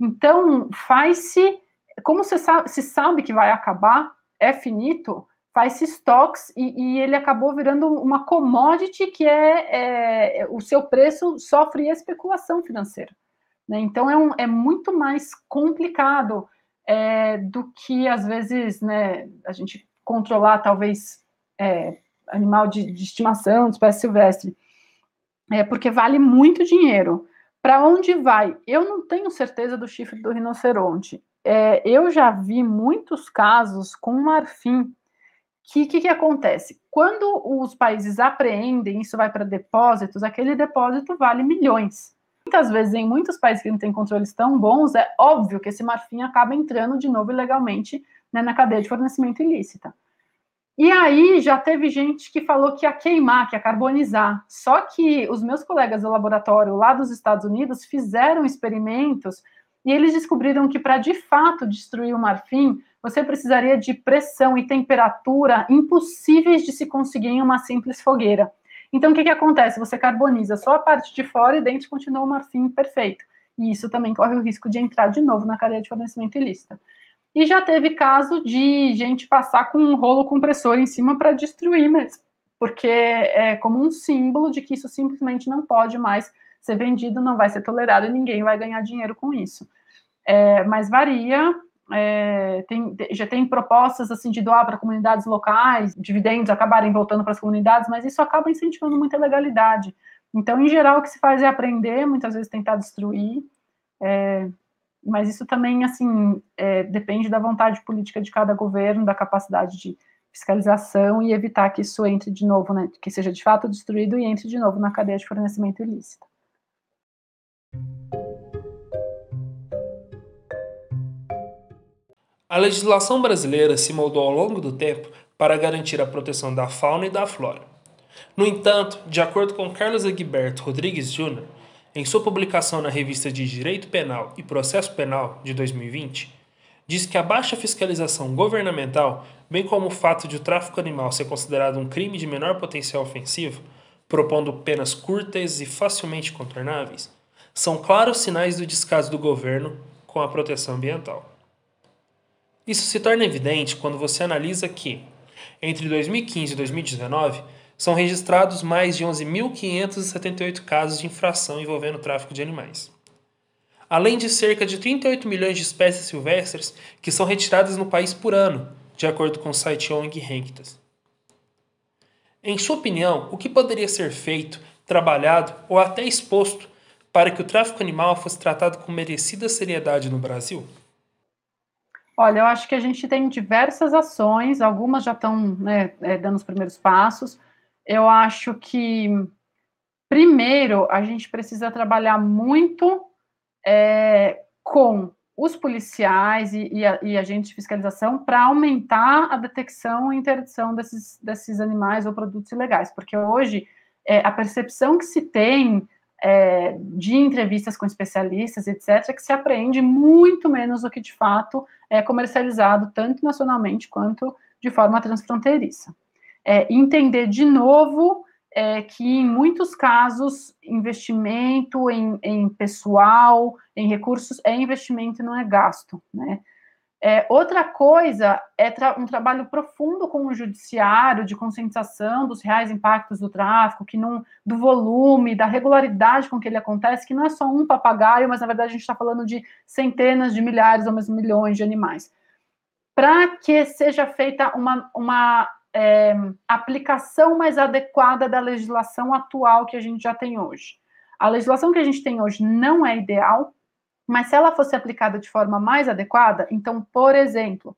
Então, faz-se, como se sabe, se sabe que vai acabar, é finito, faz-se estoques e, e, ele acabou virando uma commodity que é, é o seu preço sofre especulação financeira. Né? Então é, um, é, muito mais complicado é, do que às vezes né, a gente controlar talvez é, animal de, de, estimação, de espécie silvestre, é, porque vale muito dinheiro. Para onde vai? Eu não tenho certeza do chifre do rinoceronte. É, eu já vi muitos casos com marfim que que, que acontece? Quando os países apreendem, isso vai para depósitos, aquele depósito vale milhões. Muitas vezes, em muitos países que não têm controles tão bons, é óbvio que esse marfim acaba entrando de novo ilegalmente né, na cadeia de fornecimento ilícita. E aí já teve gente que falou que ia queimar, que ia carbonizar. Só que os meus colegas do laboratório lá dos Estados Unidos fizeram experimentos e eles descobriram que para de fato destruir o marfim, você precisaria de pressão e temperatura impossíveis de se conseguir em uma simples fogueira. Então, o que, que acontece? Você carboniza só a parte de fora e dentro continua o marfim perfeito. E isso também corre o risco de entrar de novo na cadeia de fornecimento ilícita. E já teve caso de gente passar com um rolo compressor em cima para destruir mesmo, porque é como um símbolo de que isso simplesmente não pode mais ser vendido, não vai ser tolerado e ninguém vai ganhar dinheiro com isso. É, mas varia é, tem, já tem propostas assim de doar para comunidades locais, dividendos acabarem voltando para as comunidades, mas isso acaba incentivando muita legalidade. Então, em geral, o que se faz é aprender, muitas vezes tentar destruir, é, mas isso também assim é, depende da vontade política de cada governo, da capacidade de fiscalização e evitar que isso entre de novo, né, que seja de fato destruído e entre de novo na cadeia de fornecimento ilícito. A legislação brasileira se moldou ao longo do tempo para garantir a proteção da fauna e da flora. No entanto, de acordo com Carlos Egberto Rodrigues Jr., em sua publicação na revista de Direito Penal e Processo Penal de 2020, diz que a baixa fiscalização governamental, bem como o fato de o tráfico animal ser considerado um crime de menor potencial ofensivo, propondo penas curtas e facilmente contornáveis, são claros sinais do descaso do governo com a proteção ambiental. Isso se torna evidente quando você analisa que, entre 2015 e 2019, são registrados mais de 11.578 casos de infração envolvendo tráfico de animais. Além de cerca de 38 milhões de espécies silvestres que são retiradas no país por ano, de acordo com o site ONG Renktas. Em sua opinião, o que poderia ser feito, trabalhado ou até exposto para que o tráfico animal fosse tratado com merecida seriedade no Brasil? Olha, eu acho que a gente tem diversas ações, algumas já estão né, é, dando os primeiros passos. Eu acho que, primeiro, a gente precisa trabalhar muito é, com os policiais e, e, a, e, agentes de fiscalização para aumentar a detecção e interdição desses, desses animais ou produtos ilegais, porque hoje é, a percepção que se tem é, de entrevistas com especialistas, etc., que se apreende muito menos do que de fato é comercializado, tanto nacionalmente quanto de forma transfronteiriça. É, entender de novo é, que, em muitos casos, investimento em, em pessoal, em recursos, é investimento e não é gasto, né? É, outra coisa é tra um trabalho profundo com o judiciário de conscientização dos reais impactos do tráfico, que não, do volume, da regularidade com que ele acontece, que não é só um papagaio, mas na verdade a gente está falando de centenas de milhares ou mesmo milhões de animais. Para que seja feita uma, uma é, aplicação mais adequada da legislação atual que a gente já tem hoje. A legislação que a gente tem hoje não é ideal, mas se ela fosse aplicada de forma mais adequada, então, por exemplo,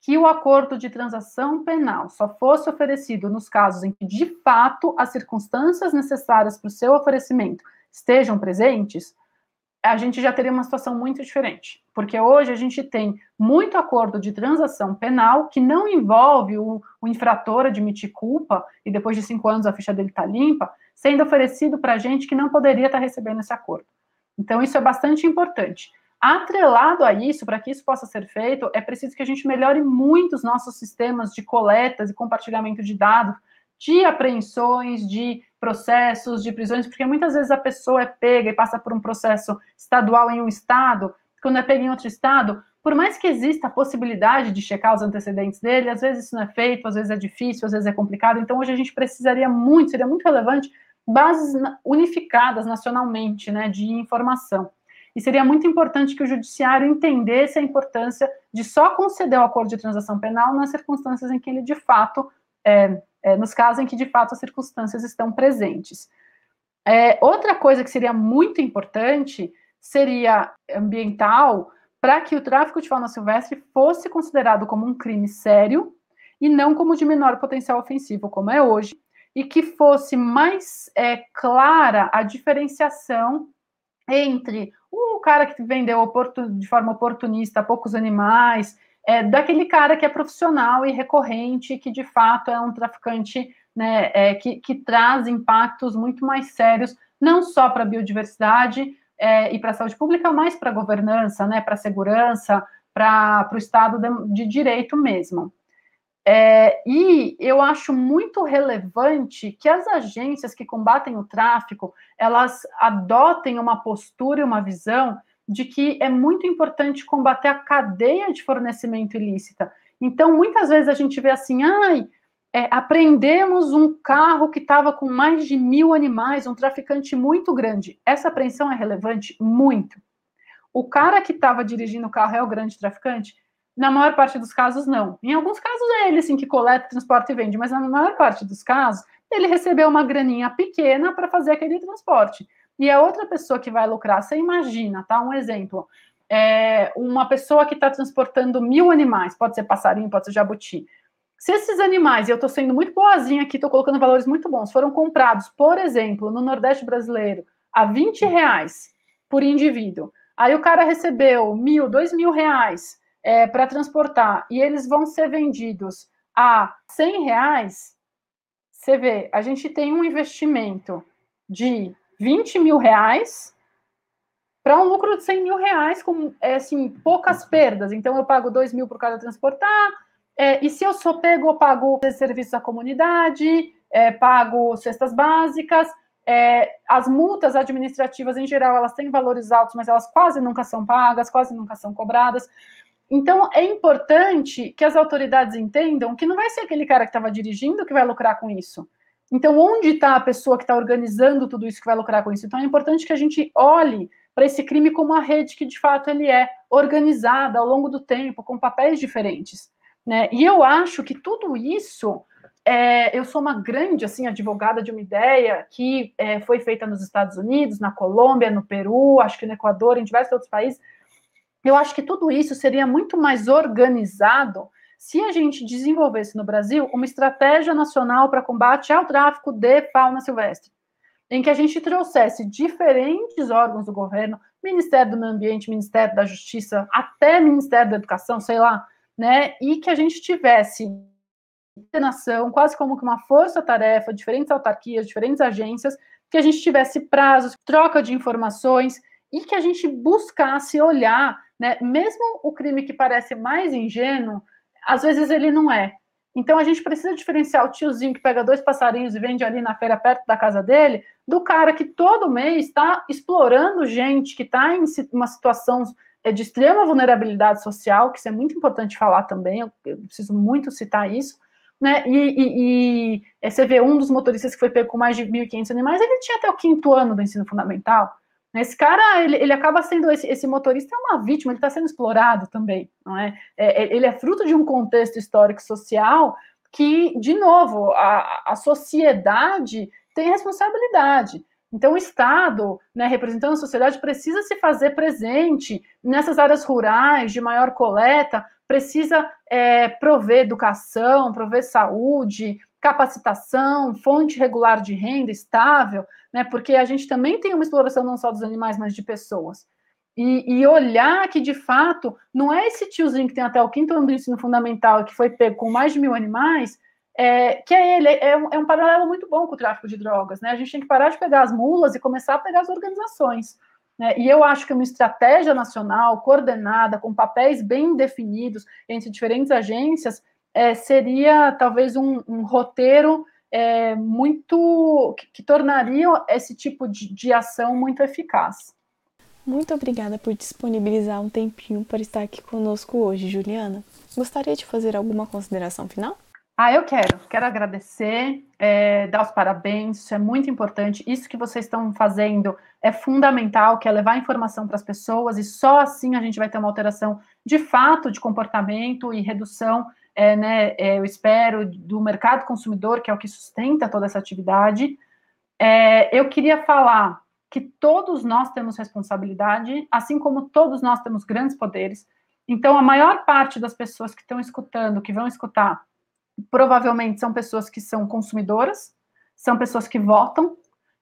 que o acordo de transação penal só fosse oferecido nos casos em que, de fato, as circunstâncias necessárias para o seu oferecimento estejam presentes, a gente já teria uma situação muito diferente. Porque hoje a gente tem muito acordo de transação penal que não envolve o, o infrator admitir culpa e depois de cinco anos a ficha dele está limpa, sendo oferecido para gente que não poderia estar tá recebendo esse acordo. Então, isso é bastante importante. Atrelado a isso, para que isso possa ser feito, é preciso que a gente melhore muito os nossos sistemas de coletas e compartilhamento de dados, de apreensões, de processos, de prisões, porque muitas vezes a pessoa é pega e passa por um processo estadual em um estado, quando é pega em outro estado, por mais que exista a possibilidade de checar os antecedentes dele, às vezes isso não é feito, às vezes é difícil, às vezes é complicado. Então, hoje a gente precisaria muito, seria muito relevante, bases unificadas nacionalmente, né, de informação. E seria muito importante que o judiciário entendesse a importância de só conceder o acordo de transação penal nas circunstâncias em que ele de fato, é, é, nos casos em que de fato as circunstâncias estão presentes. É, outra coisa que seria muito importante seria ambiental para que o tráfico de fauna silvestre fosse considerado como um crime sério e não como de menor potencial ofensivo, como é hoje, e que fosse mais é, clara a diferenciação entre o cara que vendeu de forma oportunista poucos animais, é, daquele cara que é profissional e recorrente, que de fato é um traficante né, é, que, que traz impactos muito mais sérios, não só para a biodiversidade é, e para a saúde pública, mas para a governança, né, para a segurança, para o Estado de, de direito mesmo. É, e eu acho muito relevante que as agências que combatem o tráfico elas adotem uma postura e uma visão de que é muito importante combater a cadeia de fornecimento ilícita. Então, muitas vezes a gente vê assim, ai, é, apreendemos um carro que estava com mais de mil animais, um traficante muito grande. Essa apreensão é relevante? Muito. O cara que estava dirigindo o carro é o grande traficante? Na maior parte dos casos, não. Em alguns casos é ele, sim, que coleta, transporta e vende, mas na maior parte dos casos, ele recebeu uma graninha pequena para fazer aquele transporte. E é outra pessoa que vai lucrar. Você imagina, tá? Um exemplo. É uma pessoa que está transportando mil animais, pode ser passarinho, pode ser jabuti. Se esses animais, e eu estou sendo muito boazinha aqui, estou colocando valores muito bons, foram comprados, por exemplo, no Nordeste brasileiro, a 20 reais por indivíduo. Aí o cara recebeu mil, dois mil reais é, para transportar e eles vão ser vendidos a 100 reais, você vê, a gente tem um investimento de 20 mil reais para um lucro de 100 mil reais com é, assim, poucas perdas. Então, eu pago 2 mil por cada transportar, é, e se eu sou pego, eu pago serviços à comunidade, é, pago cestas básicas, é, as multas administrativas, em geral, elas têm valores altos, mas elas quase nunca são pagas, quase nunca são cobradas. Então, é importante que as autoridades entendam que não vai ser aquele cara que estava dirigindo que vai lucrar com isso. Então, onde está a pessoa que está organizando tudo isso que vai lucrar com isso? Então, é importante que a gente olhe para esse crime como uma rede que, de fato, ele é organizada ao longo do tempo, com papéis diferentes. Né? E eu acho que tudo isso, é, eu sou uma grande assim advogada de uma ideia que é, foi feita nos Estados Unidos, na Colômbia, no Peru, acho que no Equador, em diversos outros países, eu acho que tudo isso seria muito mais organizado se a gente desenvolvesse no Brasil uma estratégia nacional para combate ao tráfico de fauna silvestre, em que a gente trouxesse diferentes órgãos do governo, Ministério do Meio Ambiente, Ministério da Justiça, até Ministério da Educação, sei lá, né, e que a gente tivesse coordenação, quase como que uma força-tarefa, diferentes autarquias, diferentes agências, que a gente tivesse prazos, troca de informações e que a gente buscasse olhar né? Mesmo o crime que parece mais ingênuo, às vezes ele não é. Então a gente precisa diferenciar o tiozinho que pega dois passarinhos e vende ali na feira perto da casa dele, do cara que todo mês está explorando gente que está em uma situação é, de extrema vulnerabilidade social, que isso é muito importante falar também, eu, preciso muito citar isso, né? E, e, e, é, você vê um dos motoristas que foi pego com mais de 1.500 animais, ele tinha até o quinto ano do ensino fundamental. Esse cara, ele, ele acaba sendo, esse, esse motorista é uma vítima, ele está sendo explorado também, não é? é? é? Ele é fruto de um contexto histórico social que, de novo, a, a sociedade tem responsabilidade. Então, o Estado, né, representando a sociedade, precisa se fazer presente nessas áreas rurais de maior coleta, precisa é, prover educação, prover saúde, capacitação, fonte regular de renda estável, né, porque a gente também tem uma exploração não só dos animais, mas de pessoas. E, e, olhar que, de fato, não é esse tiozinho que tem até o quinto ano do ensino fundamental, que foi pego com mais de mil animais, é, que é ele, é um, é um, paralelo muito bom com o tráfico de drogas, né? A gente tem que parar de pegar as mulas e começar a pegar as organizações. Né? E eu acho que uma estratégia nacional coordenada, com papéis bem definidos entre diferentes agências, é, seria talvez um, um roteiro é, muito que, que, tornaria esse tipo de, de ação muito eficaz. Muito obrigada por disponibilizar um tempinho para estar aqui conosco hoje, Juliana. Gostaria de fazer alguma consideração final? Ah, eu quero. Quero agradecer, é, dar os parabéns, isso é muito importante. Isso que vocês estão fazendo é fundamental, que é levar informação para as pessoas, e só assim a gente vai ter uma alteração de fato de comportamento e redução, é, né, é, eu espero, do mercado consumidor, que é o que sustenta toda essa atividade. É, eu queria falar que todos nós temos responsabilidade, assim como todos nós temos grandes poderes. Então, a maior parte das pessoas que estão escutando, que vão escutar, provavelmente são pessoas que são consumidoras, são pessoas que votam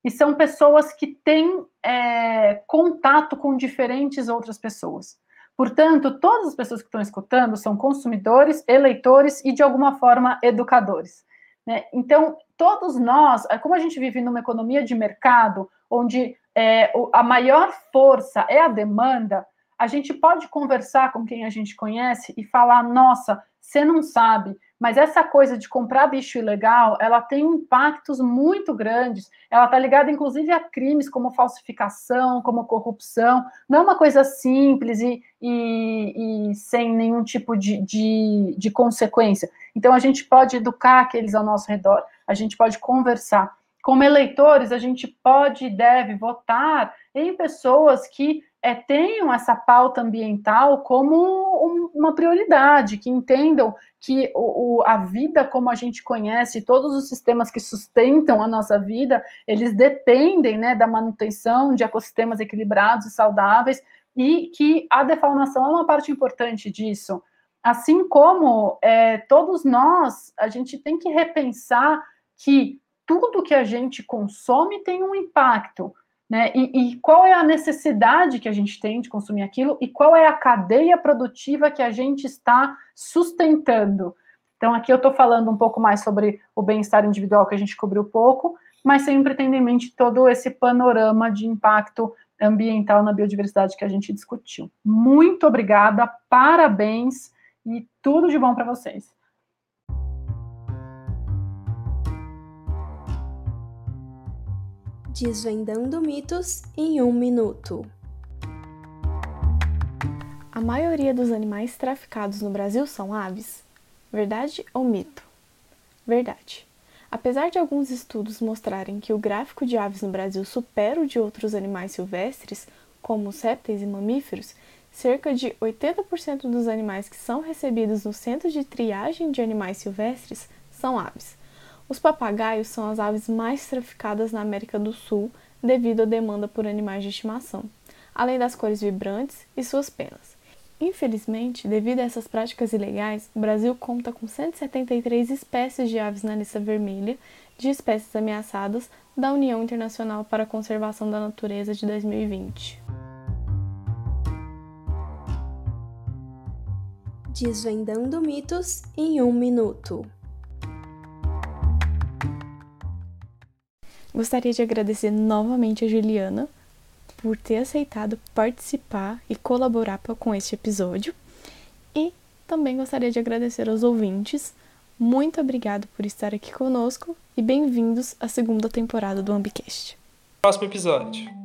e são pessoas que têm é, contato com diferentes outras pessoas. Portanto, todas as pessoas que estão escutando são consumidores, eleitores e, de alguma forma, educadores. Né? Então, todos nós, é como a gente vive numa economia de mercado, onde é, a maior força é a demanda, a gente pode conversar com quem a gente conhece e falar: nossa, você não sabe, mas essa coisa de comprar bicho ilegal, ela tem impactos muito grandes. Ela está ligada, inclusive, a crimes como falsificação, como corrupção. Não é uma coisa simples e, e, e sem nenhum tipo de, de, de consequência. Então, a gente pode educar aqueles ao nosso redor, a gente pode conversar. Como eleitores, a gente pode e deve votar em pessoas que é, tenham essa pauta ambiental como um, uma prioridade, que entendam que o, o, a vida como a gente conhece, todos os sistemas que sustentam a nossa vida, eles dependem né, da manutenção de ecossistemas equilibrados e saudáveis, e que a defaunação é uma parte importante disso. Assim como é, todos nós, a gente tem que repensar que tudo que a gente consome tem um impacto né? E, e, qual é a necessidade que a gente tem de consumir aquilo e qual é a cadeia produtiva que a gente está sustentando. Então, aqui eu estou falando um pouco mais sobre o bem-estar individual que a gente cobriu pouco, mas sempre tendo em mente todo esse panorama de impacto ambiental na biodiversidade que a gente discutiu. Muito obrigada, parabéns e tudo de bom para vocês. Desvendando mitos em um minuto. A maioria dos animais traficados no Brasil são aves. Verdade ou mito? Verdade. Apesar de alguns estudos mostrarem que o gráfico de aves no Brasil supera o de outros animais silvestres, como répteis e mamíferos, cerca de 80% dos animais que são recebidos no centro de triagem de animais silvestres são aves. Os papagaios são as aves mais traficadas na América do Sul devido à demanda por animais de estimação, além das cores vibrantes e suas penas. Infelizmente, devido a essas práticas ilegais, o Brasil conta com 173 espécies de aves na lista vermelha de espécies ameaçadas da União Internacional para a Conservação da Natureza de 2020. Desvendando mitos em um minuto. Gostaria de agradecer novamente a Juliana por ter aceitado participar e colaborar com este episódio. E também gostaria de agradecer aos ouvintes. Muito obrigado por estar aqui conosco e bem-vindos à segunda temporada do Ambicast. Próximo episódio.